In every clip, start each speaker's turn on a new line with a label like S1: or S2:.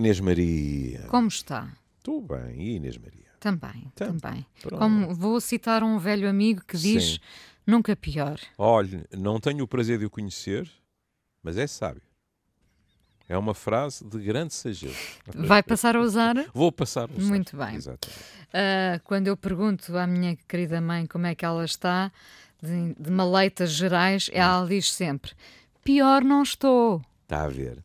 S1: Inês Maria.
S2: Como está?
S1: Estou bem. E Inês Maria?
S2: Também,
S1: Tam-
S2: também.
S1: pronto.
S2: Como vou citar um velho amigo que diz
S1: Sim.
S2: nunca pior.
S1: Olhe, não tenho o prazer de o conhecer, mas é sábio. É uma frase de grande sageza.
S2: Vai passar a usar?
S1: Vou passar o
S2: Muito bem.
S1: Exatamente.
S2: Ah, quando eu pergunto à minha querida mãe como é que ela está, de, de maleitas gerais, ela diz sempre: pior não estou.
S1: Está a ver.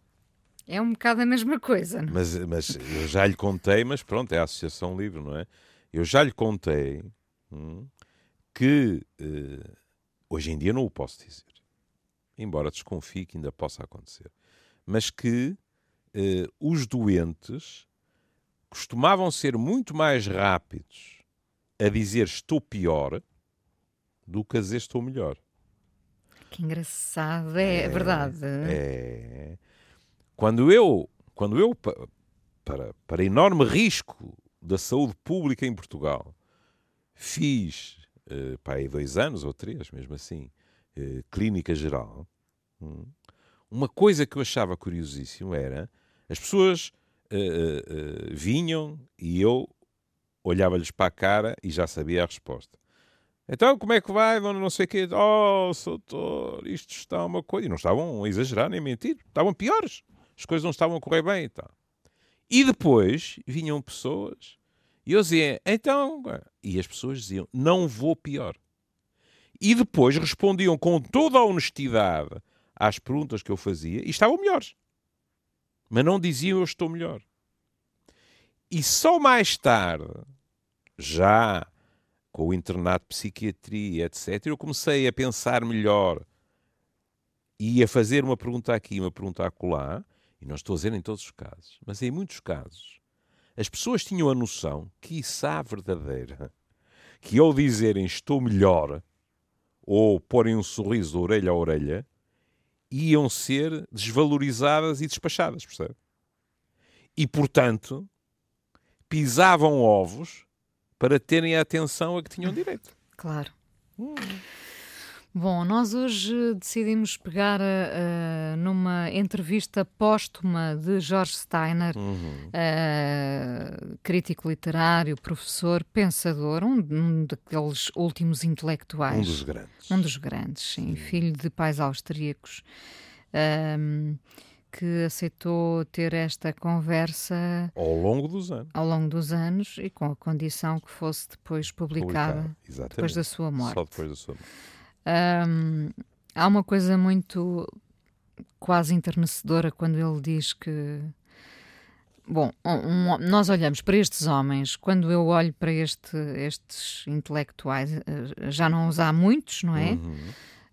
S2: É um bocado a mesma coisa. não é?
S1: Mas, mas eu já lhe contei, mas pronto, é a Associação Livre, não é? Eu já lhe contei hum, que eh, hoje em dia não o posso dizer, embora desconfie que ainda possa acontecer, mas que eh, os doentes costumavam ser muito mais rápidos a dizer estou pior do que a dizer estou melhor.
S2: Que engraçado, é, verdade.
S1: É. Quando eu, quando eu pa- para, para enorme risco da saúde pública em Portugal, fiz, eh, aí dois anos ou três, mesmo assim, eh, clínica geral, hum, uma coisa que eu achava curiosíssimo era as pessoas eh, eh, eh, vinham e eu olhava-lhes para a cara e já sabia a resposta. Então, como é que vai, dona não sei o quê? Oh, doutor, isto está uma coisa... E não estavam a exagerar nem a mentir. Estavam piores. As coisas não estavam a correr bem e tal. E depois vinham pessoas e eu dizia, então... E as pessoas diziam, não vou pior. E depois respondiam com toda a honestidade às perguntas que eu fazia e estavam melhores. Mas não diziam, eu estou melhor. E só mais tarde, já com o internato de psiquiatria, etc., eu comecei a pensar melhor e a fazer uma pergunta aqui, uma pergunta acolá, e não estou a dizer em todos os casos, mas em muitos casos, as pessoas tinham a noção, quiçá verdadeira, que ao dizerem estou melhor, ou porem um sorriso de orelha a orelha, iam ser desvalorizadas e despachadas, percebe? E, portanto, pisavam ovos para terem a atenção a que tinham direito.
S2: Claro. Bom, nós hoje decidimos pegar ah, numa entrevista póstuma de Jorge Steiner, ah, crítico literário, professor, pensador, um, um daqueles últimos intelectuais.
S1: Um dos grandes.
S2: Um dos grandes, sim, filho de pais austríacos, que aceitou ter esta conversa
S1: Ao longo dos anos.
S2: ao longo dos anos e com a condição que fosse depois publicada,
S1: Publicada,
S2: depois da sua morte.
S1: Só depois da sua morte.
S2: Ahm, há uma coisa muito quase enternecedora quando ele diz que. Bom, um- um- nós olhamos para estes homens, quando eu olho para este- estes intelectuais, eh, já não os há muitos, não é?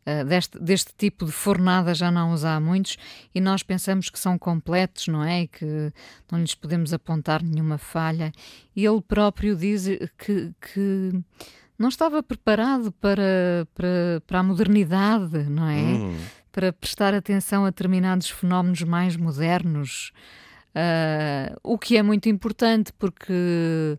S2: Uh, deste, deste tipo de fornada já não os há muitos e nós pensamos que são completos, não é? E que não lhes podemos apontar nenhuma falha. E ele próprio diz que, que não estava preparado para, para, para a modernidade, não é?
S1: Hum.
S2: Para prestar atenção a determinados fenómenos mais modernos. Uh, o que é muito importante porque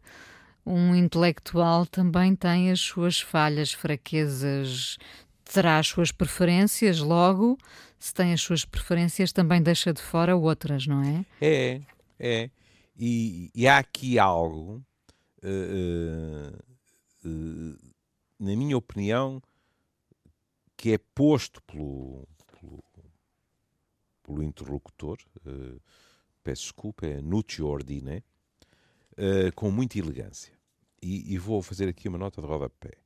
S2: um intelectual também tem as suas falhas, fraquezas, terá as suas preferências, logo, se tem as suas preferências, também deixa de fora outras, não é?
S1: É, é. E, e há aqui algo, eh, eh, na minha opinião, que é posto pelo, pelo, pelo interlocutor, eh, peço desculpa, é Nuccio Ordine, eh, com muita elegância. E, e vou fazer aqui uma nota de rodapé.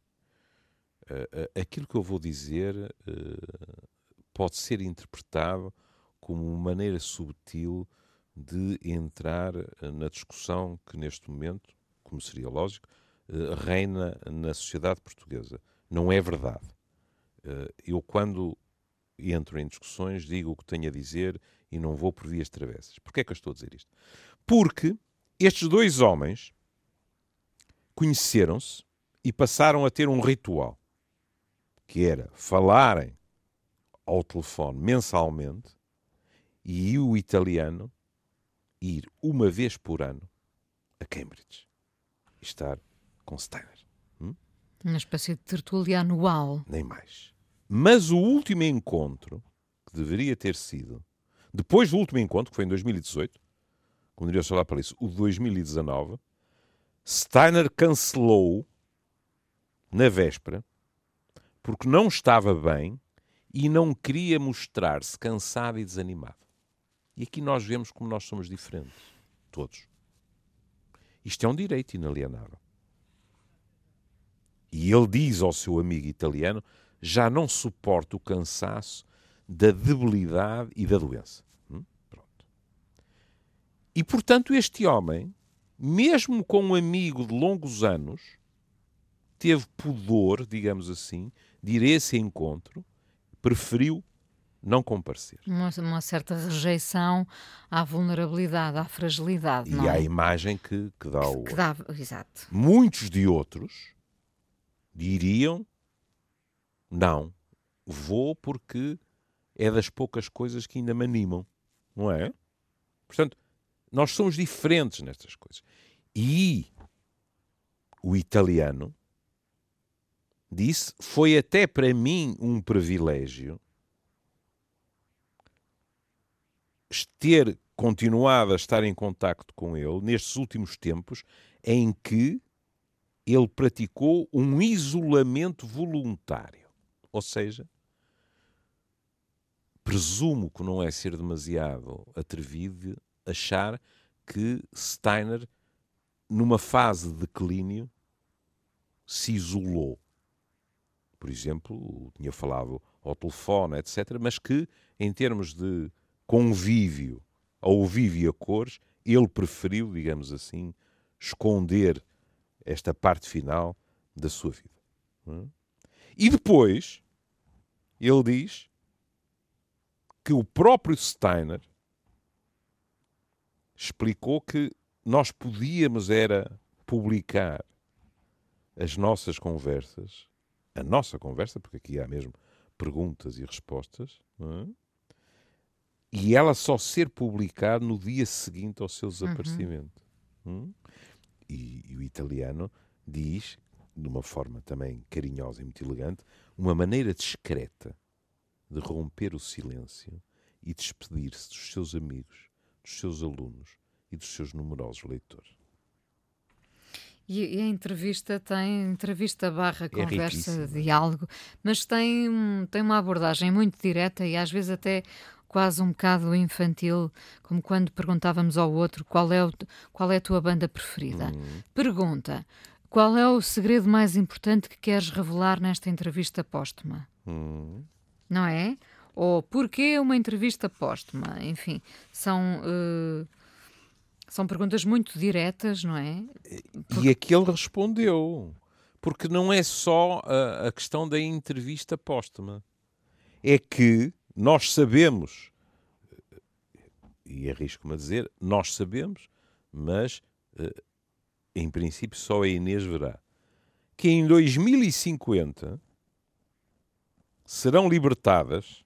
S1: Eh, eh, aquilo que eu vou dizer eh, pode ser interpretado como uma maneira subtil de entrar eh, na discussão que neste momento, como seria lógico, eh, reina na sociedade portuguesa. Não é verdade. Eh, Eu, quando entro em discussões, digo o que tenho a dizer e não vou por vias travessas. Porquê é que eu estou a dizer isto? Porque estes dois homens conheceram-se e passaram a ter um ritual, que era falarem ao telefone mensalmente e o italiano ir uma vez por ano a Cambridge estar com Steiner.
S2: Uma espécie de tertúlia anual.
S1: Nem mais. Mas o último encontro, que deveria ter sido, Depois do último encontro, que foi em 2018, como diria o Sr. para isso, o 2019, Steiner cancelou na véspera porque não estava bem e não queria mostrar-se cansado e desanimado. E aqui nós vemos como nós somos diferentes, todos. Isto é um direito inalienável. E ele diz ao seu amigo italiano: já não suporta o cansaço da debilidade e da doença. Hum? E portanto, este homem, mesmo com um amigo de longos anos, teve pudor, digamos assim, de ir a esse encontro, preferiu não comparecer.
S2: Uma, uma, certa rejeição à vulnerabilidade, à fragilidade.
S1: E
S2: à
S1: é? imagem que, que dá o.
S2: Que dá, exato.
S1: Muitos de outros diriam: não, vou porque é das poucas coisas que ainda me animam, não é? Portanto, nós somos diferentes nestas coisas. E o italiano disse: foi até para mim um privilégio ter continuado a estar em contacto com ele nestes últimos tempos em que ele praticou um isolamento voluntário. Ou seja, presumo que não é ser demasiado atrevido achar que Steiner, numa fase de declínio, se isolou. Por exemplo, tinha falado ao telefone, etc., mas que, em termos de convívio, ao vivo a cores, ele preferiu, digamos assim, esconder esta parte final da sua vida. Hum? E depois, ele diz que o próprio Steiner explicou que nós podíamos era publicar as nossas conversas, a nossa conversa, porque aqui há mesmo perguntas e respostas, é? e ela só ser publicada no dia seguinte ao seu desaparecimento. Uhum. E, e, o italiano diz, de uma forma também carinhosa e muito elegante, uma maneira discreta de romper o silêncio e despedir-se dos seus amigos, dos seus alunos e dos seus numerosos leitores.
S2: E, a entrevista tem entrevista barra é conversa, é diálogo, mas tem, tem uma abordagem muito direta e às vezes até quase um bocado infantil, como quando perguntávamos ao outro qual é, o, qual é a tua banda preferida. Hum. Pergunta: qual é o segredo mais importante que queres revelar nesta entrevista póstuma? Hum. Não é? Ou porquê uma entrevista póstuma? Enfim, são. Uh, são perguntas muito diretas, não é?
S1: Porque... E aqui ele respondeu. Porque não é só a, a questão da entrevista póstuma. É que nós sabemos, e arrisco-me a dizer, nós sabemos, mas eh, em princípio só a Inês verá, que em 2050 serão libertadas,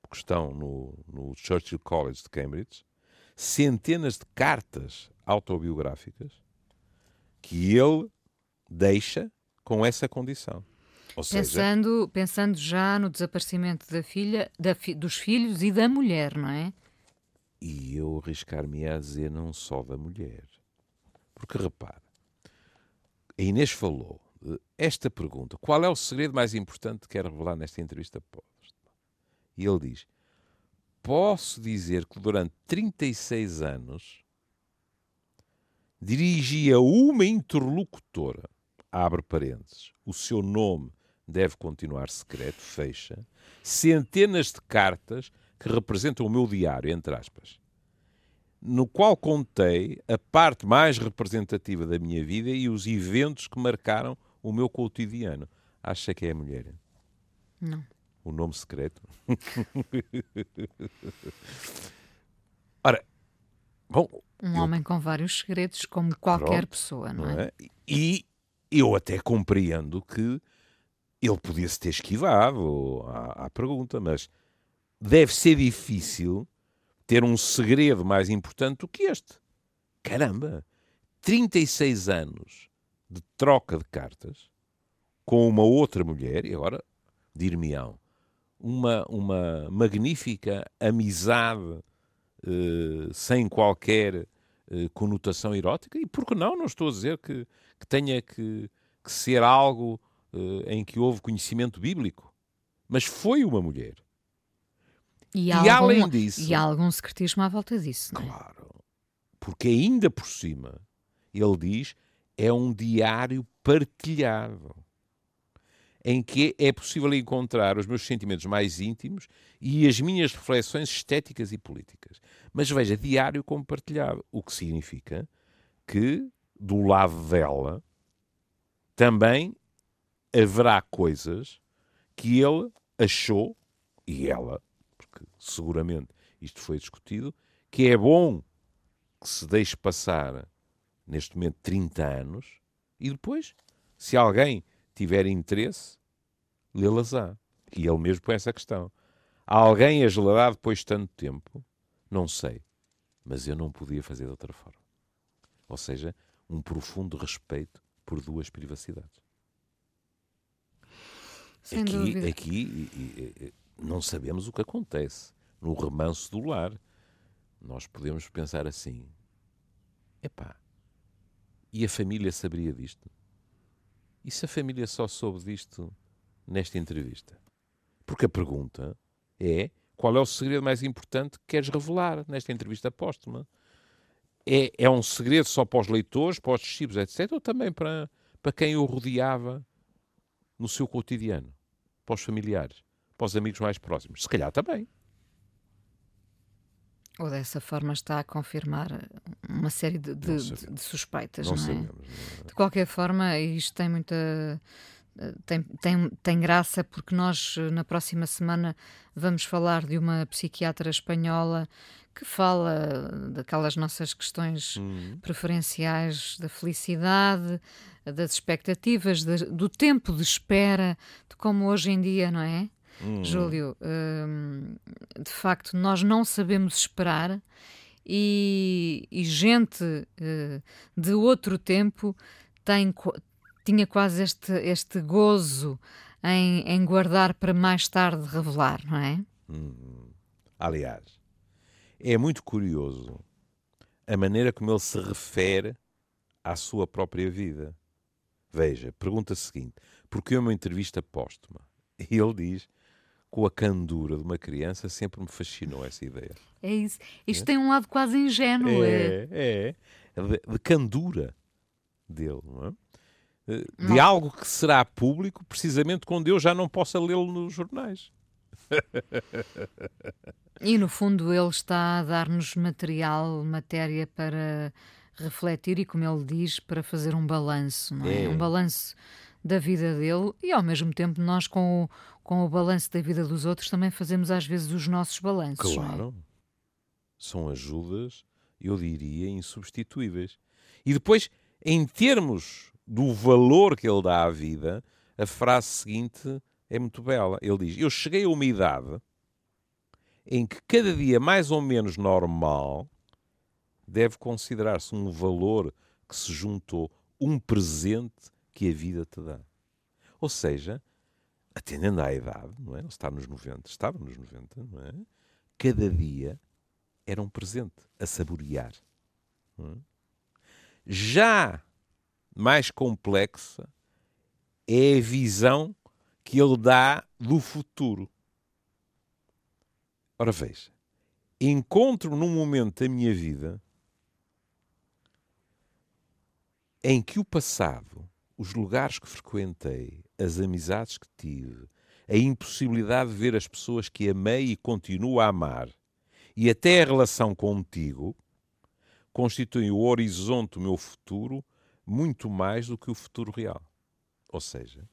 S1: porque estão no, no Churchill College de Cambridge, centenas de cartas autobiográficas que ele deixa com essa condição.
S2: Ou pensando, seja, pensando já no desaparecimento da filha, da fi, dos filhos e da mulher, não é?
S1: E eu arriscar-me a dizer não só da mulher. Porque repara, a Inês falou esta pergunta: qual é o segredo mais importante que quer revelar nesta entrevista? E ele diz: posso dizer que durante 36 anos dirigia uma interlocutora, abre parênteses, o seu nome deve continuar secreto, fecha, centenas de cartas que representam o meu diário, entre aspas, no qual contei a parte mais representativa da minha vida e os eventos que marcaram o meu cotidiano. Acha que é a mulher?
S2: Não.
S1: O nome secreto? Ora, bom.
S2: Um eu... homem com vários segredos, como qualquer Pronto, pessoa, não, não é? é?
S1: E eu até compreendo que ele podia-se ter esquivado à, à pergunta, mas deve ser difícil ter um segredo mais importante do que este. Caramba! 36 anos de troca de cartas com uma outra mulher, e agora dir-me-ão, uma, uma magnífica amizade uh, sem qualquer uh, conotação erótica. E por que não? Não estou a dizer que, que tenha que, que ser algo em que houve conhecimento bíblico. Mas foi uma mulher.
S2: E, e algum, além disso. E há algum secretismo à volta disso, não
S1: é? Claro. Porque ainda por cima, ele diz, é um diário partilhado em que é possível encontrar os meus sentimentos mais íntimos e as minhas reflexões estéticas e políticas. Mas veja, diário compartilhado, o que significa que do lado dela também haverá coisas que ele achou, e ela, porque seguramente isto foi discutido, que é bom que se deixe passar neste momento 30 anos e depois, se alguém tiver interesse, lê-las-á. E ele mesmo põe essa questão. Alguém a gelar depois de tanto tempo? Não sei. Mas eu não podia fazer de outra forma. Ou seja, um profundo respeito por duas privacidades.
S2: Sem
S1: aqui,
S2: dúvida.
S1: aqui não sabemos o que acontece no remanso do lar. Nós podemos pensar assim: epá, e a família saberia disto? E se a família só soube disto nesta entrevista? Porque a pergunta é: qual é o segredo mais importante que queres revelar nesta entrevista póstuma? É, é um segredo só para os leitores, para os discípulos, etc., ou também para, para quem o rodeava no seu cotidiano? Para os familiares, para os amigos mais próximos? Se calhar também.
S2: Ou dessa forma está a confirmar uma série de, de, de suspeitas, não, não é? Sabemos, não é? De qualquer forma, isto tem muita. Tem, tem, tem graça porque nós, na próxima semana, vamos falar de uma psiquiatra espanhola que fala daquelas nossas questões hum. preferenciais da felicidade, das expectativas, de, do tempo de espera, de como hoje em dia, não é? Hum. Júlio, hum, de facto, nós não sabemos esperar e, e gente uh, de outro tempo tem, tinha quase este, este gozo em, em guardar para mais tarde revelar, não é?
S1: Hum. Aliás, é muito curioso a maneira como ele se refere à sua própria vida. Veja, pergunta seguinte: porquê uma entrevista póstuma? E ele diz: com a candura de uma criança, sempre me fascinou essa ideia.
S2: É isso. Isto é? tem um lado quase ingênuo.
S1: É, é. é. De, de, candura dele, não é? De, não. algo que será público precisamente quando eu já não possa lê-lo nos jornais.
S2: E no fundo ele está a dar-nos material, matéria para refletir e, como ele diz, para fazer um balanço, é? é. Um balanço da vida dele e ao mesmo tempo nós com o, com o balanço da vida dos outros também fazemos às vezes os nossos balanços.
S1: É? Claro. É? São ajudas, eu diria, insubstituíveis. E depois, em termos do valor que ele dá à vida, a frase seguinte é muito bela. Ele diz: Eu cheguei a uma idade em que cada dia mais ou menos normal deve considerar-se um valor que se juntou, um presente que a vida te dá. Ou seja, atendendo à idade, não é? Ele está nos 90, estava nos 90, não é? Cada dia era um presente a saborear. É? Já mais complexa é a visão que ele dá do futuro. Ora veja, encontro num momento da minha vida em que o passado os lugares que frequentei, as amizades que tive, a impossibilidade de ver as pessoas que amei e continuo a amar, e até a relação contigo, constituem o horizonte do meu futuro muito mais do que o futuro real. Ou seja,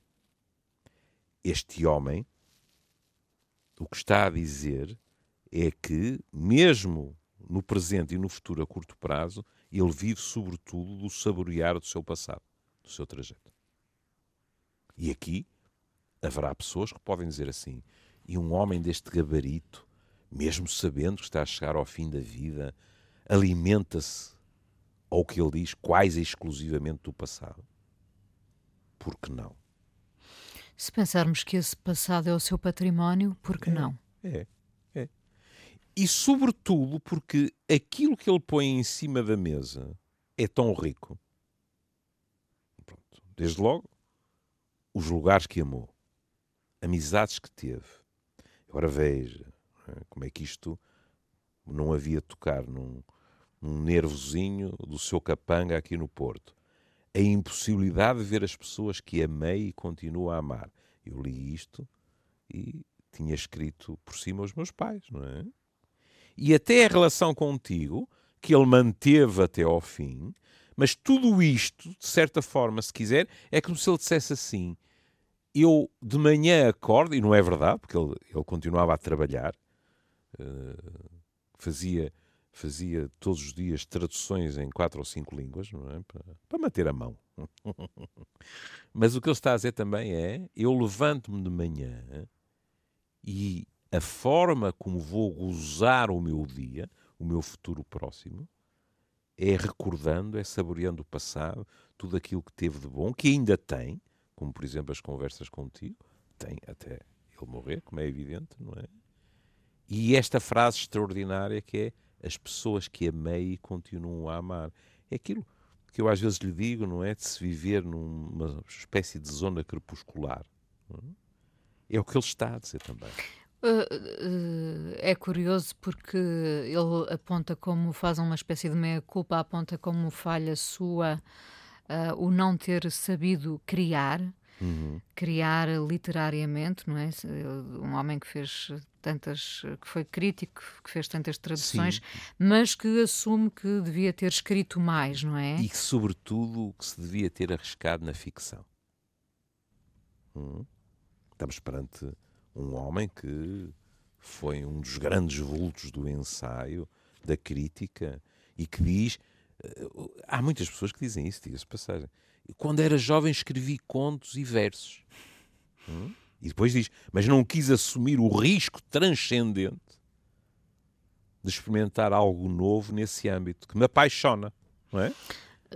S1: este homem, o que está a dizer é que, mesmo no presente e no futuro a curto prazo, ele vive sobretudo do saborear do seu passado do seu trajeto. E aqui haverá pessoas que podem dizer assim: e um homem deste gabarito, mesmo sabendo que está a chegar ao fim da vida, alimenta-se, ou que ele diz, quase exclusivamente do passado? Por que não?
S2: Se pensarmos que esse passado é o seu património, por que
S1: é,
S2: não?
S1: É, é. E sobretudo porque aquilo que ele põe em cima da mesa é tão rico. Pronto. Desde logo, os lugares que amou, amizades que teve. Agora veja é, como é que isto não havia tocar num, num nervozinho do seu capanga aqui no Porto. A impossibilidade de ver as pessoas que amei e continuo a amar. Eu li isto e tinha escrito por cima aos meus pais, não é? E até a relação contigo, que ele manteve até ao fim, mas tudo isto, de certa forma, se quiser, é como se ele dissesse assim: eu de manhã acordo, e não é verdade, porque ele, ele continuava a trabalhar, uh, fazia, fazia todos os dias traduções em quatro ou cinco línguas, não é? Para, para manter a mão. Mas o que ele está a dizer também é: eu levanto-me de manhã e a forma como vou gozar o meu dia, o meu futuro próximo, é recordando, é saboreando o passado, tudo aquilo que teve de bom, que ainda tem, como por exemplo as conversas contigo, tem até ele morrer, como é evidente, não é? E esta frase extraordinária que é as pessoas que amei e continuam a amar. É aquilo que eu às vezes lhe digo, não é? De se viver numa espécie de zona crepuscular. É? é o que ele está a dizer também.
S2: Uh, uh, é curioso porque ele aponta como faz uma espécie de meia-culpa, aponta como falha sua uh, o não ter sabido criar, uhum. criar literariamente, não é? Um homem que fez tantas, que foi crítico, que fez tantas traduções, Sim. mas que assume que devia ter escrito mais, não é?
S1: E que, sobretudo, que se devia ter arriscado na ficção. Hum? Estamos perante um homem que foi um dos grandes vultos do ensaio, da crítica, e que diz há muitas pessoas que dizem isso, diga-se passagem. Quando era jovem escrevi contos e versos. Hum? E depois diz, mas não quis assumir o risco transcendente de experimentar algo novo nesse âmbito, que me apaixona, não é?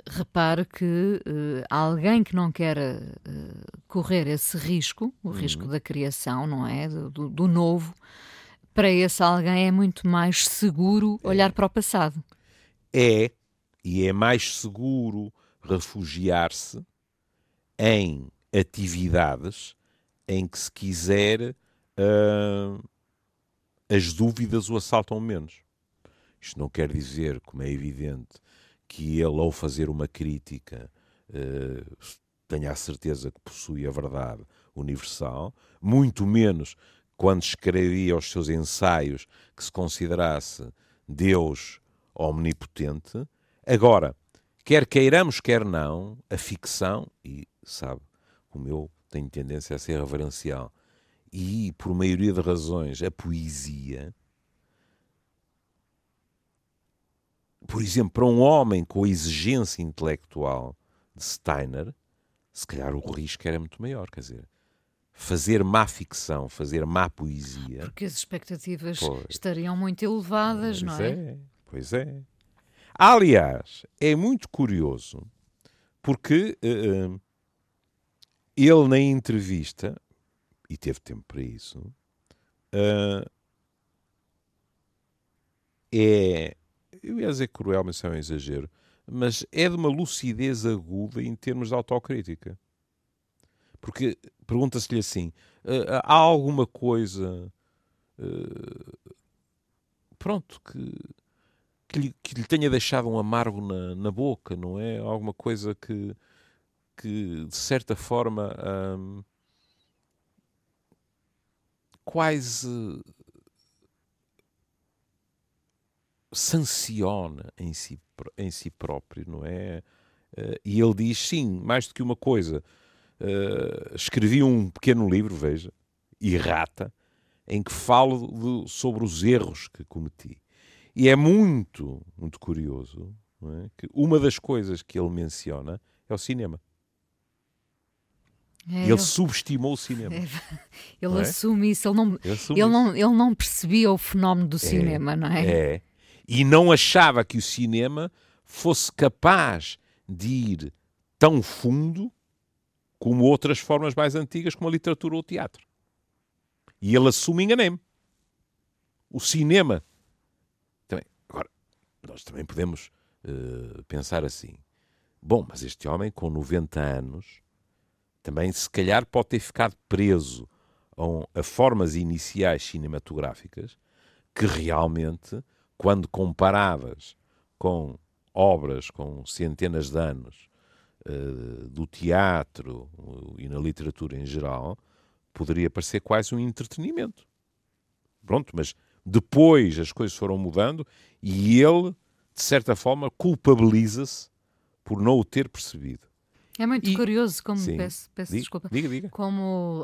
S2: Repare que uh, alguém que não quer uh, correr esse risco, o uhum. risco da criação, não é? Do, do, novo, para esse alguém é muito mais seguro é. olhar para o passado.
S1: É, e é mais seguro refugiar-se em atividades em que, se quiser, uh, as dúvidas o assaltam menos. Isto não quer dizer, como é evidente, que ele, ao fazer uma crítica, uh, tenha a certeza que possui a verdade universal, muito menos quando escrevia os seus ensaios que se considerasse Deus omnipotente, Agora, quer queiramos, quer não, a ficção, e sabe como eu tenho tendência a ser reverencial, e por maioria de razões, a poesia, por exemplo, para um homem com a exigência intelectual de Steiner, se calhar o risco era muito maior, quer dizer, fazer má ficção, fazer má poesia.
S2: Porque as expectativas pois, estariam muito elevadas, não é?
S1: é? Pois é. Aliás, é muito curioso porque uh, ele na entrevista, e teve tempo para isso, uh, é. Eu ia dizer cruel, mas é um exagero. Mas é de uma lucidez aguda em termos de autocrítica. Porque pergunta-se-lhe assim: uh, há alguma coisa. pronto, que que lhe, que lhe tenha deixado um amargo na, na boca, não é? Alguma coisa que, que de certa forma, hum, quase sanciona em si, em si próprio, não é? Uh, e ele diz, sim, mais do que uma coisa, uh, escrevi um pequeno livro, veja, Errata, em que falo de, sobre os erros que cometi. E é muito, muito curioso é? que uma das coisas que ele menciona é o cinema. É, ele, ele subestimou o cinema. É,
S2: ele é? assume isso. Ele não, ele, ele não, ele não percebia o fenómeno do é, cinema, não é?
S1: É. E não achava que o cinema fosse capaz de ir tão fundo como outras formas mais antigas, como a literatura ou o teatro. E ele assume enganei-me. O cinema. Nós também podemos uh, pensar assim. Bom, mas este homem com 90 anos também se calhar pode ter ficado preso a, a formas iniciais cinematográficas que realmente, quando comparadas com obras com centenas de anos uh, do teatro uh, e na literatura em geral, poderia parecer quase um entretenimento. Pronto, mas depois as coisas foram mudando e ele, de certa forma, culpabiliza-se por não o ter percebido.
S2: É muito e, curioso como sim, peço, peço
S1: diga,
S2: desculpa.
S1: Diga, diga.
S2: Como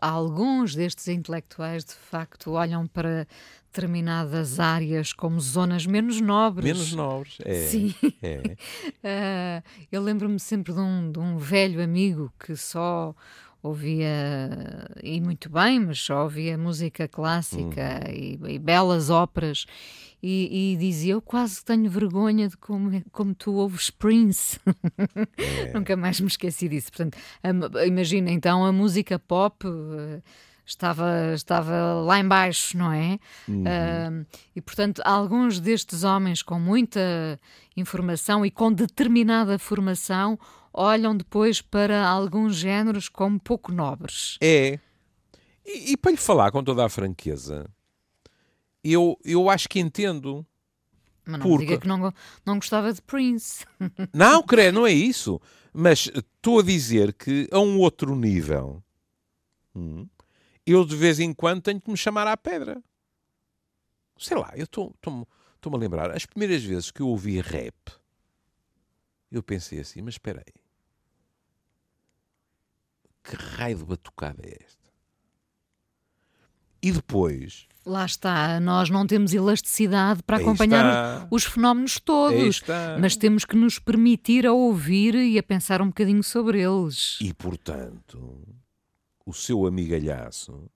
S2: alguns destes intelectuais de facto olham para determinadas áreas como zonas menos nobres.
S1: Menos nobres, é.
S2: Sim.
S1: É.
S2: uh, eu lembro-me sempre de um, de um velho amigo que só ouvia, e muito bem, mas só ouvia música clássica uhum. e, e, belas óperas. E, e, dizia: Eu quase tenho vergonha de como, como tu ouves Prince. É. Nunca mais me esqueci disso. Portanto, imagina então a música pop. Uh, estava, estava lá embaixo, não é? Uhum. Uh, e, portanto, alguns destes homens com muita informação e com determinada formação olham depois para alguns géneros como pouco nobres.
S1: É. E, e para lhe falar com toda a franqueza, eu, eu acho que entendo.
S2: Mas não porque... diga que não, não gostava de Prince.
S1: Não, creio, não é isso. Mas estou a dizer que a um outro nível, hum, eu de vez em quando tenho que me chamar à pedra. Sei lá, eu estou-me a lembrar, as primeiras vezes que eu ouvi rap, eu pensei assim, mas espera aí, que raio de batucada é esta? E depois.
S2: Lá está, nós não temos elasticidade para acompanhar os fenómenos todos, mas temos que nos permitir a ouvir e a pensar um bocadinho sobre eles.
S1: E portanto, o seu amigalhaço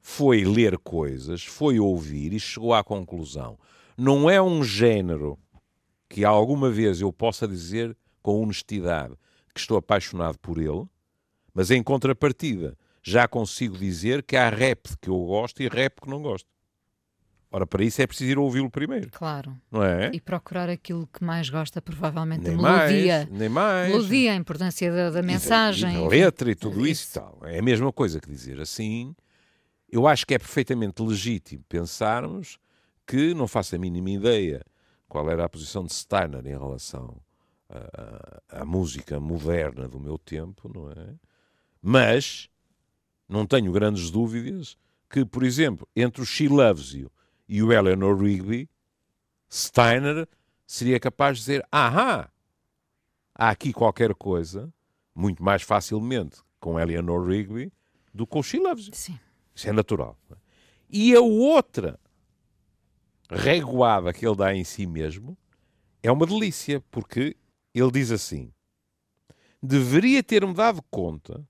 S1: foi ler coisas, foi ouvir e chegou à conclusão. Não é um género que alguma vez eu possa dizer com honestidade que estou apaixonado por ele, mas em contrapartida já consigo dizer que há rap que eu gosto e rap que não gosto. Ora, para isso é preciso ir ouvi-lo primeiro.
S2: Claro.
S1: Não é?
S2: E procurar aquilo que mais gosta, provavelmente,
S1: nem
S2: a melodia.
S1: Mais, nem mais.
S2: Melodia, a importância da, da mensagem.
S1: E da, letra e tudo isso. isso e tal. É a mesma coisa que dizer assim. Eu acho que é perfeitamente legítimo pensarmos que não faço a mínima ideia qual era a posição de Steiner em relação à música moderna do meu tempo, não é? Mas não tenho grandes dúvidas que, por exemplo, entre o She Loves You e o Eleanor Rigby, Steiner seria capaz de dizer: Ahá, há aqui qualquer coisa, muito mais facilmente com Eleanor Rigby do que com She Loves You.
S2: Sim.
S1: Isso é natural. É? E a outra reguada que ele dá em si mesmo é uma delícia, porque ele diz assim: deveria ter-me dado conta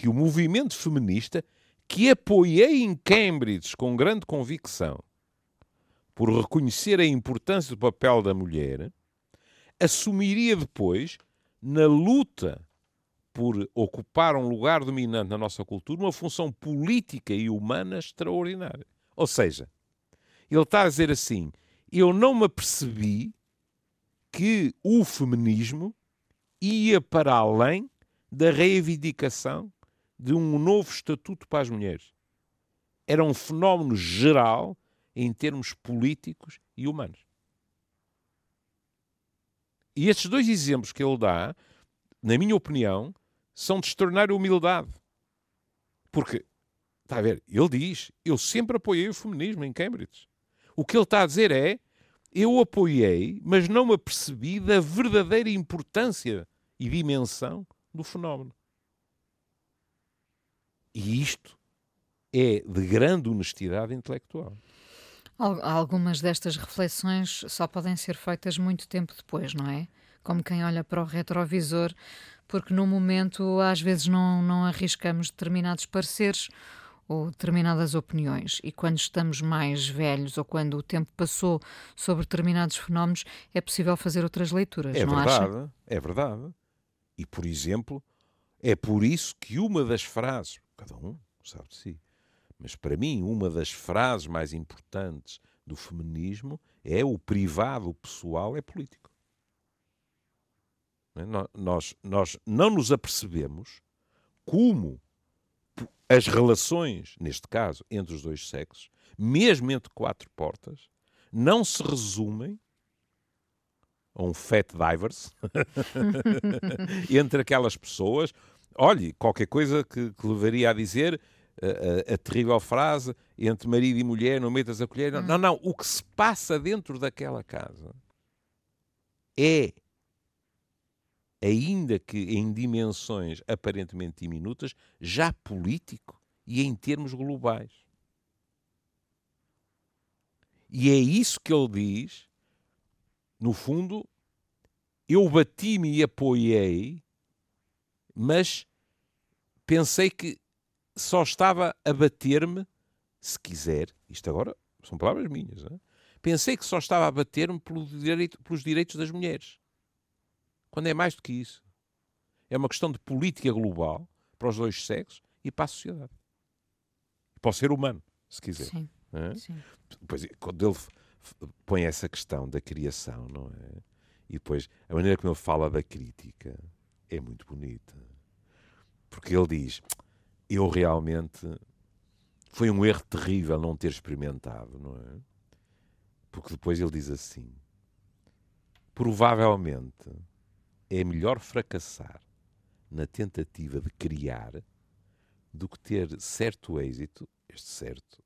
S1: que o movimento feminista que apoiei em Cambridge com grande convicção, por reconhecer a importância do papel da mulher, assumiria depois, na luta por ocupar um lugar dominante na nossa cultura, uma função política e humana extraordinária. Ou seja, ele está a dizer assim: eu não me apercebi que o feminismo ia para além da reivindicação de um novo estatuto para as mulheres. Era um fenómeno geral em termos políticos e humanos. E estes dois exemplos que ele dá, na minha opinião, são de extraordinária humildade. Porque, está a ver, ele diz: Eu sempre apoiei o feminismo em Cambridge. O que ele está a dizer é: Eu apoiei, mas não me apercebi da verdadeira importância e dimensão do fenómeno. E isto é de grande honestidade intelectual.
S2: Algumas destas reflexões só podem ser feitas muito tempo depois, não é? Como quem olha para o retrovisor, porque no momento às vezes não, não arriscamos determinados pareceres ou determinadas opiniões. E quando estamos mais velhos ou quando o tempo passou sobre determinados fenómenos, é possível fazer outras leituras,
S1: é
S2: não
S1: verdade,
S2: acha?
S1: É verdade. E, por exemplo, É por isso que uma das frases, cada um sabe de si, mas para mim uma das frases mais importantes do feminismo é o privado, o pessoal é político. É? Nós, nós não nos apercebemos como as relações, neste caso, entre os dois sexos, mesmo entre quatro portas, não se resumem a um fat divers entre aquelas pessoas. Olhe, qualquer coisa que, que levaria a dizer a, a, a, terrível frase entre marido e mulher, não metas a colher. Não, hum. não, não. O que se passa dentro daquela casa é, ainda que em dimensões aparentemente diminutas, já político e em termos globais. E é isso que ele diz, no fundo, eu bati-me e apoiei, mas pensei que só estava a bater-me, se quiser, isto agora são palavras minhas, é? pensei que só estava a bater-me pelo direito, pelos direitos das mulheres. Quando é mais do que isso. É uma questão de política global para os dois sexos e para a sociedade. Para o ser humano, se quiser. Sim. É? Sim. Depois, quando ele põe essa questão da criação, não é? E depois, a maneira como ele fala da crítica é muito bonita. Porque ele diz: Eu realmente. Foi um erro terrível não ter experimentado, não é? Porque depois ele diz assim: Provavelmente é melhor fracassar na tentativa de criar do que ter certo êxito, este certo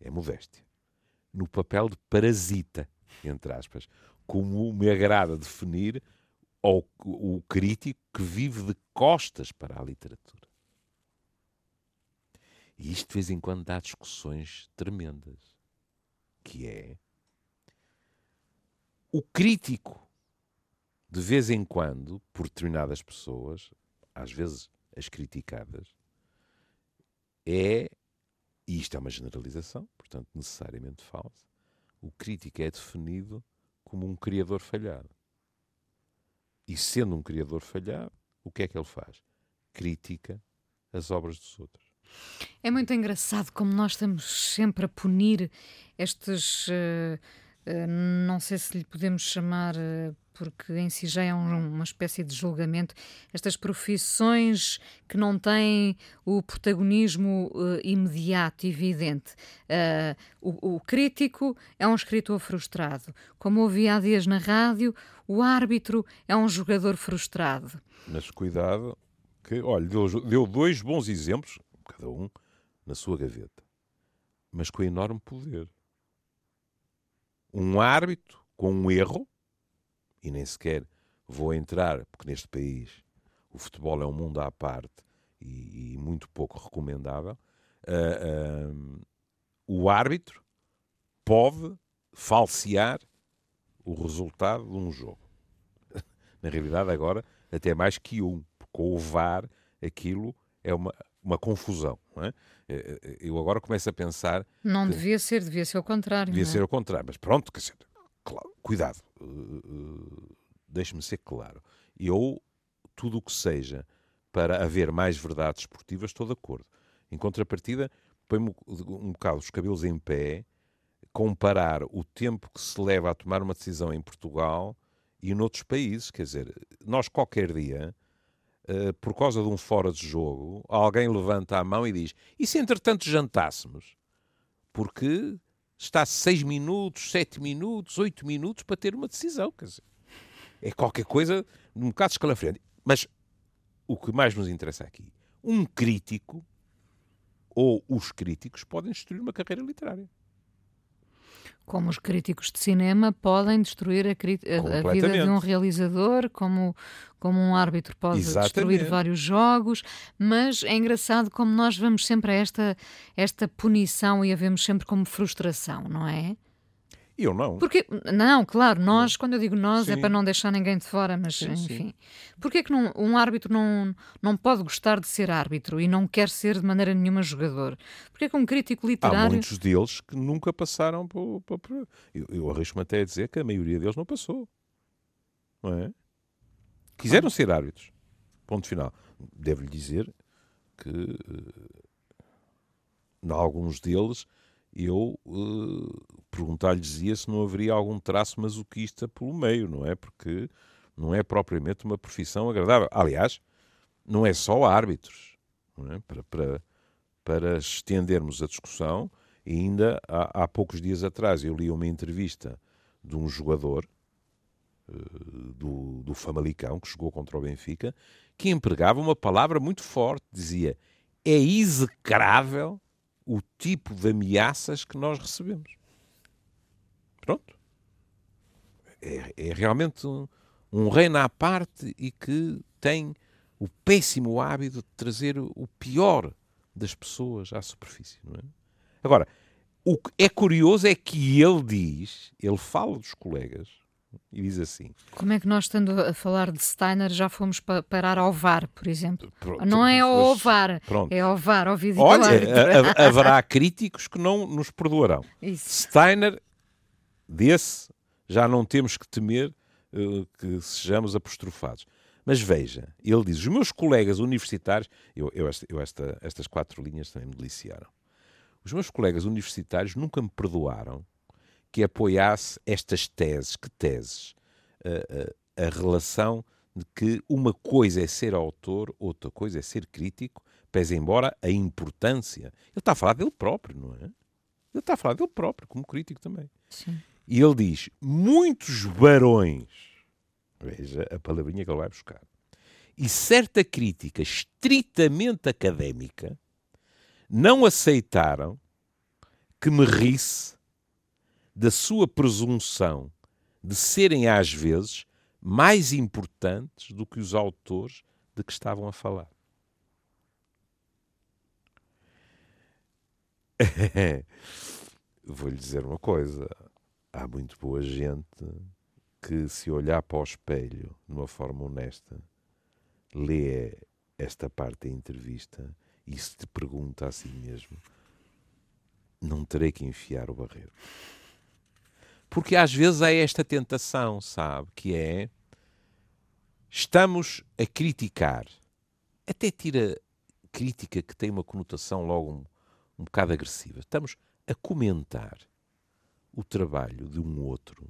S1: é modéstia, no papel de parasita, entre aspas, como me agrada definir ao, o crítico que vive de costas para a literatura. E isto de vez em quando dá discussões tremendas, que é o crítico, de vez em quando, por determinadas pessoas, às vezes as criticadas, é, e isto é uma generalização, portanto necessariamente falsa, o crítico é definido como um criador falhado. E sendo um criador falhado, o que é que ele faz? Critica as obras dos outros.
S2: É muito engraçado como nós estamos sempre a punir estes. Uh, não sei se lhe podemos chamar uh, porque em si já é um, uma espécie de julgamento, estas profissões que não têm o protagonismo uh, imediato, evidente. Uh, o, o, crítico é um escritor frustrado. Como ouvi há dias na rádio, o árbitro é um jogador frustrado.
S1: Mas cuidado, que, olha, deu, deu dois bons exemplos, cada um na sua gaveta, mas com enorme poder. Um árbitro com um erro e nem sequer vou entrar, porque neste país o futebol é um mundo à parte e, e muito pouco recomendável, uh, uh, o árbitro pode falsear o resultado de um jogo. Na realidade, agora, até mais que um, porque o VAR aquilo é uma, uma confusão. É? Eh, eh, eu agora começo a pensar.
S2: Não que, devia ser, devia ser o contrário.
S1: Devia
S2: é?
S1: ser o contrário, mas pronto, quer dizer, claro, cuidado, uh, deixe-me ser claro. Eu, tudo o que seja para haver mais verdades esportivas, estou de acordo. Em contrapartida, põe-me um bocado os cabelos em pé, comparar o tempo que se leva a tomar uma decisão em Portugal e noutros países. Quer dizer, nós qualquer dia, uh, por causa de um fora de jogo, alguém levanta a mão e diz: e se entretanto jantássemos? Porque está seis minutos, sete minutos, oito minutos para ter uma decisão. Quer dizer, é qualquer coisa um bocado escalafriante. Mas o que mais nos interessa aqui, um crítico ou os críticos podem destruir uma carreira literária.
S2: Como os críticos de cinema podem destruir a, a, a vida de um realizador, como, como um árbitro pode Exatamente. destruir vários jogos, mas é engraçado como nós vamos sempre a esta, esta punição e a vemos sempre como frustração, não é?
S1: Eu não.
S2: Porque, não, claro, nós, quando eu digo nós, é sim. é para não deixar ninguém de fora, mas sim, enfim. Sim. Porquê que não, um árbitro não, não pode gostar de ser árbitro e não quer ser de maneira nenhuma jogador? Porquê que um crítico literário.
S1: Há muitos deles que nunca passaram por. por, por... Eu, eu arrisco-me até a dizer que a maioria deles não passou. Não é? Quiseram ser árbitros. Ponto final. devo-lhe dizer que, uh, em alguns deles, eu uh, perguntar-lhes se não haveria algum traço masoquista pelo meio, não é? Porque não é propriamente uma profissão agradável. Aliás, não é só árbitros. É? Para, para, para estendermos a discussão, ainda há, há, poucos dias atrás eu li uma entrevista de um jogador uh, do, do Famalicão, que jogou contra o Benfica, que empregava uma palavra muito forte, dizia é execrável o tipo de ameaças que nós recebemos. Pronto. É, é realmente um, um reino à parte e que tem o péssimo hábito de trazer o pior das pessoas à superfície. É? Agora, o que é curioso é que ele diz, ele fala dos colegas e diz assim.
S2: Como é que nós, estando a falar de Steiner, já fomos pa parar ao VAR, por exemplo? Pronto, não é ao VAR, pronto. é ao VAR, ao vídeo
S1: Olha, haverá críticos que não nos perdoarão. Isso. Steiner, desse, já não temos que temer uh, que sejamos apostrofados. Mas veja, ele diz: os meus colegas universitários, eu, eu, esta, eu esta, estas quatro linhas também me deliciaram. Os meus colegas universitários nunca me perdoaram que apoiasse estas teses. Que teses? A, a, a relação de que uma coisa é ser autor, outra coisa é ser crítico, pese embora a importância. Ele está a falar dele próprio, não é? Ele está a falar dele próprio, como crítico também.
S2: Sim.
S1: E ele diz: muitos barões Veja a palavrinha que ele vai buscar. E certa crítica estritamente académica não aceitaram que me risse da sua presunção de serem às vezes mais importantes do que os autores de que estavam a falar. Vou-lhe dizer uma coisa: há muito boa gente que, se olhar para o espelho de uma forma honesta, lê esta parte da entrevista e se te pergunta a si mesmo: não terei que enfiar o barreiro. Porque às vezes há esta tentação, sabe? Que é. Estamos a criticar. Até tira crítica que tem uma conotação logo um, um bocado agressiva. Estamos a comentar o trabalho de um outro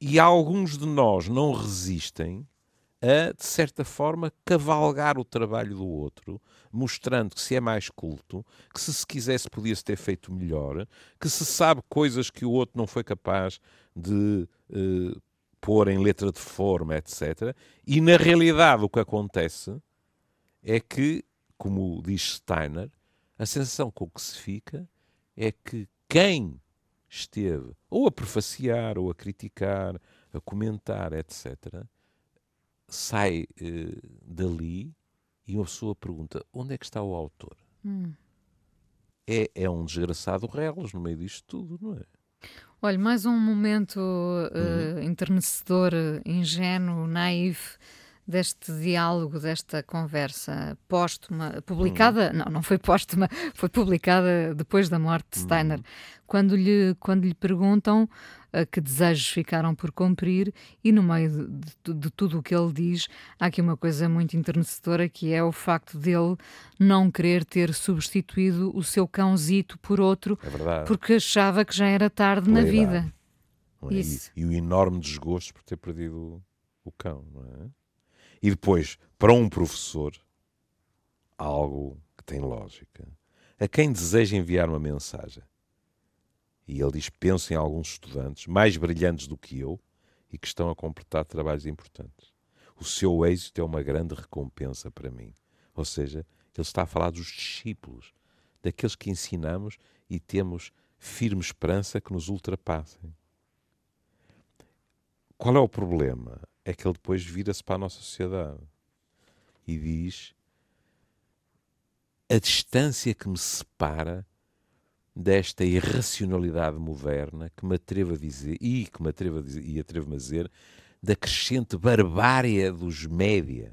S1: e alguns de nós não resistem a, de certa forma, cavalgar o trabalho do outro, mostrando que se é mais culto, que se se quisesse podia-se ter feito melhor, que se sabe coisas que o outro não foi capaz de uh, pôr em letra de forma, etc. E, na realidade, o que acontece é que, como diz Steiner, a sensação com que se fica é que quem esteve ou a prefaciar, ou a criticar, a comentar, etc., sai uh, dali e uma pessoa pergunta: onde é que está o autor?
S2: Hum.
S1: É, é um desgraçado reles no meio disto tudo, não é?
S2: Olha, mais um momento uh, uhum. enternecedor, ingênuo, naif deste diálogo, desta conversa póstuma, publicada, uhum. não, não foi póstuma, foi publicada depois da morte de Steiner, uhum. quando, lhe, quando lhe perguntam uh, que desejos ficaram por cumprir e no meio de, de, de, tudo o que ele diz, há aqui uma coisa muito enternecedora que é o facto dele não querer ter substituído o seu cãozito por outro,
S1: é
S2: porque achava que já era tarde na vida.
S1: É? Isso. E, e o enorme desgosto por ter perdido o cão, não é? E depois, para um professor, algo que tem lógica. A quem deseja enviar uma mensagem. E ele diz: penso em alguns estudantes mais brilhantes do que eu e que estão a completar trabalhos importantes. O seu êxito é uma grande recompensa para mim. Ou seja, ele está a falar dos discípulos, daqueles que ensinamos e temos firme esperança que nos ultrapassem. Qual é o problema? É que ele depois vira-se para a nossa sociedade e diz: a distância que me separa desta irracionalidade moderna que me atrevo a dizer e que me atrevo a dizer e atrevo-me a dizer da crescente barbárie dos média,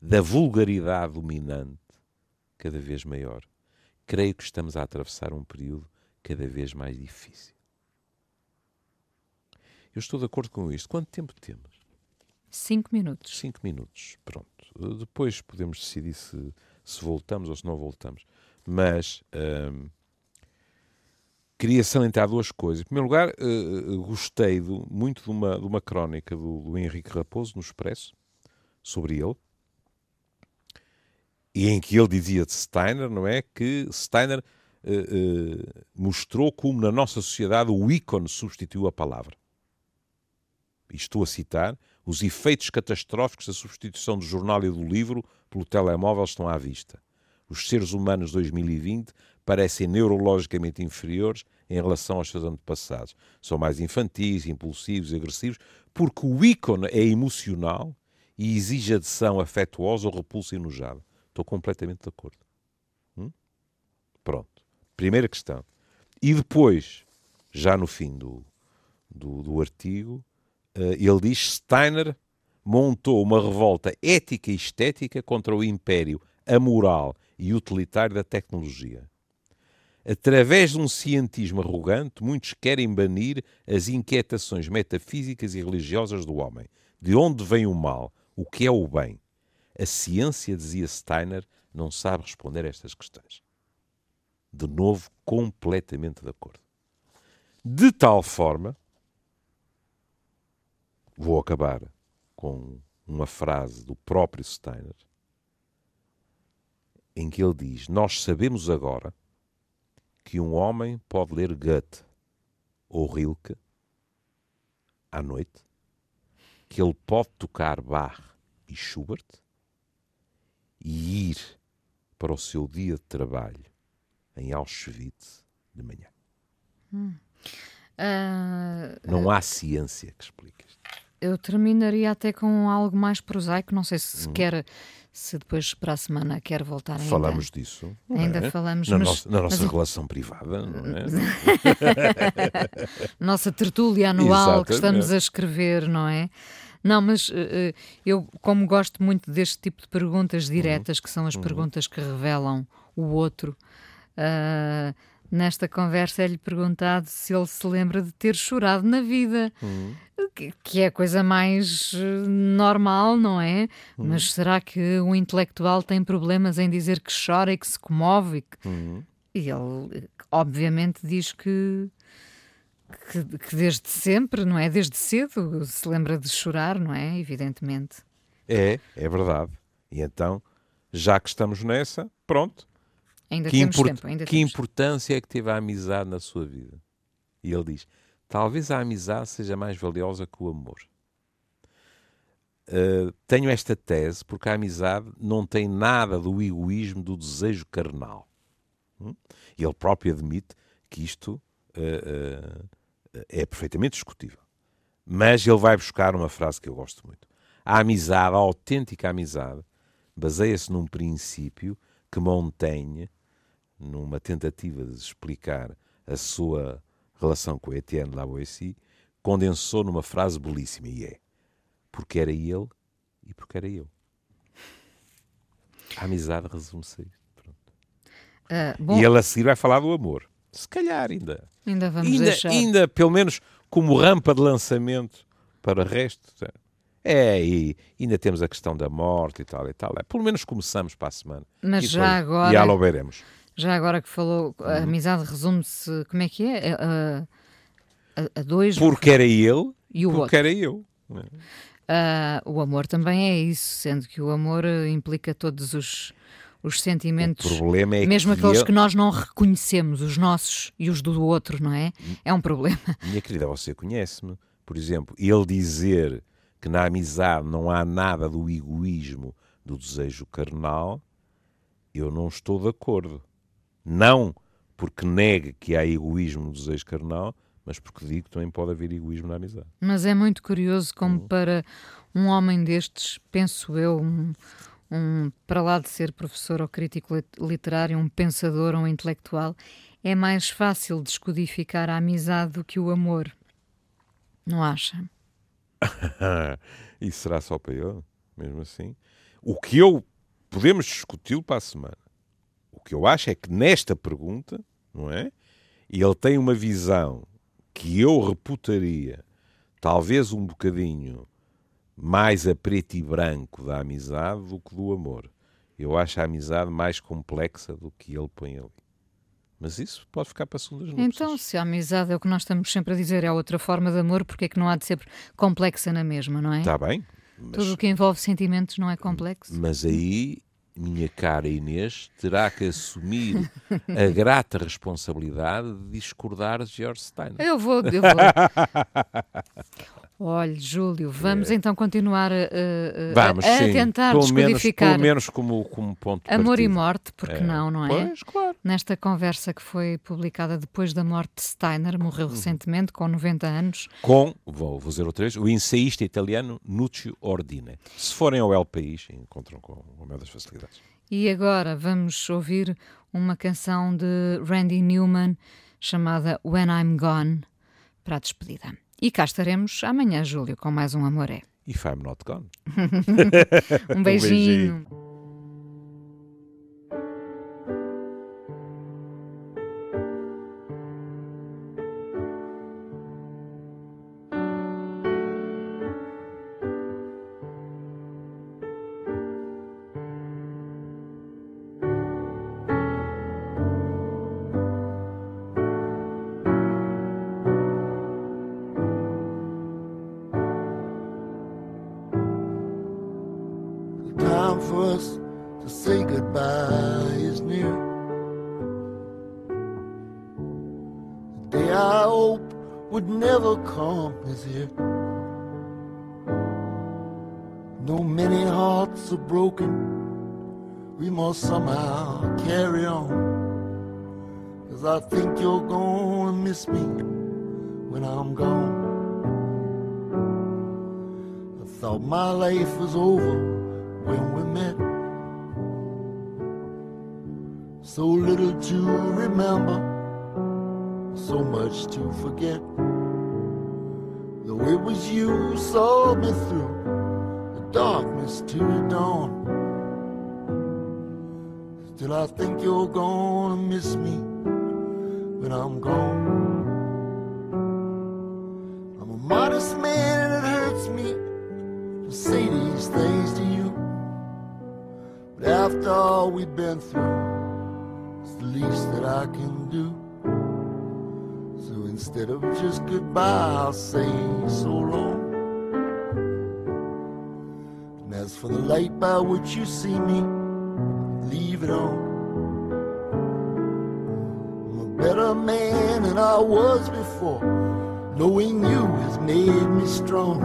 S1: da vulgaridade dominante cada vez maior. Creio que estamos a atravessar um período cada vez mais difícil. Eu estou de acordo com isto. Quanto tempo temos?
S2: Cinco minutos.
S1: Cinco minutos, pronto. Depois podemos decidir se, se voltamos ou se não voltamos. Mas queria salientar duas coisas. Em primeiro lugar, uh, gostei do, muito de uma, de uma crónica do, do Henrique Raposo no Expresso sobre ele e em que ele dizia de Steiner, não é? Que Steiner uh, uh, mostrou como na nossa sociedade o ícone substituiu a palavra. E estou a citar: os efeitos catastróficos da substituição do jornal e do livro pelo telemóvel estão à vista. Os seres humanos 2020 parecem neurologicamente inferiores em relação aos seus antepassados. São mais infantis, impulsivos agressivos, porque o ícone é emocional e exige adição afetuosa ou repulsa enojada. Estou completamente de acordo. Hum? Pronto. Primeira questão. E depois, já no fim do, do, do artigo, ele diz Steiner montou uma revolta ética e estética contra o império amoral e utilitário da tecnologia. Através de um cientismo arrogante, muitos querem banir as inquietações metafísicas e religiosas do homem. De onde vem o mal? O que é o bem? A ciência, dizia Steiner, não sabe responder a estas questões. De novo, completamente de acordo. De tal forma, vou acabar com uma frase do próprio Steiner, em que ele diz: Nós sabemos agora que um homem pode ler Goethe ou Rilke à noite, que ele pode tocar Bach e Schubert e ir para o seu dia de trabalho em Auschwitz de manhã. Hum. Uh, não há ciência que explique isto.
S2: Eu terminaria até com algo mais prosaico, não sei se hum. quer se depois para a semana quer voltar ainda.
S1: Falamos disso.
S2: Ainda é? falamos.
S1: Na mas, nossa, na nossa mas... relação privada, não é?
S2: nossa tertúlia anual Exatamente. que estamos a escrever, não é? Não, mas uh, eu, como gosto muito deste tipo de perguntas diretas, uhum. que são as uhum. perguntas que revelam o outro, uh, nesta conversa é-lhe perguntado se ele se lembra de ter chorado na vida. Uhum. Que, que, é a coisa mais normal, não é? Uhum. Mas será que o intelectual tem problemas em dizer que chora e que se comove? E, que... Uhum. e ele, obviamente, diz que que, que, desde sempre, não é? Desde cedo se lembra de chorar, não é? Evidentemente.
S1: É, é verdade. E então, já que estamos nessa, pronto.
S2: Ainda que temos tempo.
S1: Ainda
S2: que
S1: temos. importância é que teve a amizade na sua vida? E ele diz: talvez a amizade seja mais valiosa que o amor. Uh, tenho esta tese porque a amizade não tem nada do egoísmo do desejo carnal. Hum? E ele próprio admite que isto uh, uh, é perfeitamente discutível. Mas ele vai buscar uma frase que eu gosto muito. A amizade, a autêntica amizade, baseia-se num princípio que Montaigne, numa tentativa de explicar a sua relação com Etienne Lavoisier, condensou numa frase belíssima, e é porque era ele e porque era eu. A amizade resume-se a isto. Uh, e ele a seguir vai falar do amor. Se calhar ainda.
S2: Ainda vamos
S1: ainda,
S2: deixar.
S1: Ainda, pelo menos, como rampa de lançamento para o resto. É, e ainda temos a questão da morte e tal e tal. É, pelo menos começamos para a semana.
S2: Mas já depois, agora.
S1: Já lo veremos.
S2: Já agora que falou, a uhum. amizade resume-se. Como é que é? A, a, a dois.
S1: Porque era ele
S2: e o
S1: porque
S2: outro.
S1: era eu.
S2: Uh, o amor também é isso, sendo que o amor implica todos os os sentimentos,
S1: o problema é
S2: mesmo
S1: que
S2: aqueles
S1: eu...
S2: que nós não reconhecemos, os nossos e os do outro, não é? É um problema.
S1: Minha querida, você conhece-me. Por exemplo, ele dizer que na amizade não há nada do egoísmo, do desejo carnal, eu não estou de acordo. Não porque negue que há egoísmo no desejo carnal, mas porque digo que também pode haver egoísmo na amizade.
S2: Mas é muito curioso como hum. para um homem destes, penso eu, um, um, para lá de ser professor ou crítico literário, um pensador ou um intelectual, é mais fácil descodificar a amizade do que o amor. Não acha?
S1: Isso será só para eu, mesmo assim? O que eu. Podemos discuti-lo para a semana. O que eu acho é que nesta pergunta, não é? Ele tem uma visão que eu reputaria talvez um bocadinho mais a preto e branco da amizade do que do amor. Eu acho a amizade mais complexa do que ele põe ali. Mas isso pode ficar para segundas núpcias.
S2: Então, se a amizade é o que nós estamos sempre a dizer, é outra forma de amor, porque é que não há de ser complexa na mesma, não é?
S1: Está bem.
S2: Mas, Tudo o que envolve sentimentos não é complexo.
S1: Mas aí, minha cara Inês, terá que assumir a grata responsabilidade de discordar de George Steiner.
S2: Eu vou, eu vou. Olha, Júlio, vamos é. então continuar a, a, vamos, a, a tentar pelo descodificar.
S1: Menos, pelo menos como, como ponto
S2: Amor
S1: partido.
S2: e morte, porque é. não, não é?
S1: Pois, claro.
S2: Nesta conversa que foi publicada depois da morte de Steiner, morreu uhum. recentemente, com 90 anos.
S1: Com, vou, vou dizer outra vez, o ensaísta italiano Nuccio Ordine. Se forem ao El País, encontram com a maior das facilidades.
S2: E agora vamos ouvir uma canção de Randy Newman chamada When I'm Gone, para a despedida. E cá estaremos amanhã, Júlio, com mais um Amoré.
S1: If I'm not gone.
S2: um beijinho. um beijinho.
S3: So much to forget. Though it was you saw me through the darkness to the dawn. Still, I think you're gonna miss me when I'm gone. I'm a modest man and it hurts me to say these things to you. But after all we've been through, it's the least that I can do. Instead of just goodbye, I'll say so long. And as for the light by which you see me, leave it on. I'm a better man than I was before. Knowing you has made me strong.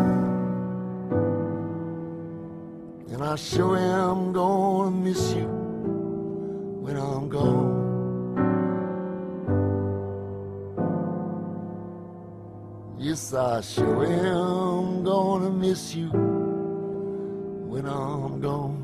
S3: And I sure am gonna miss you Yes, I sure am gonna miss you when I'm gone.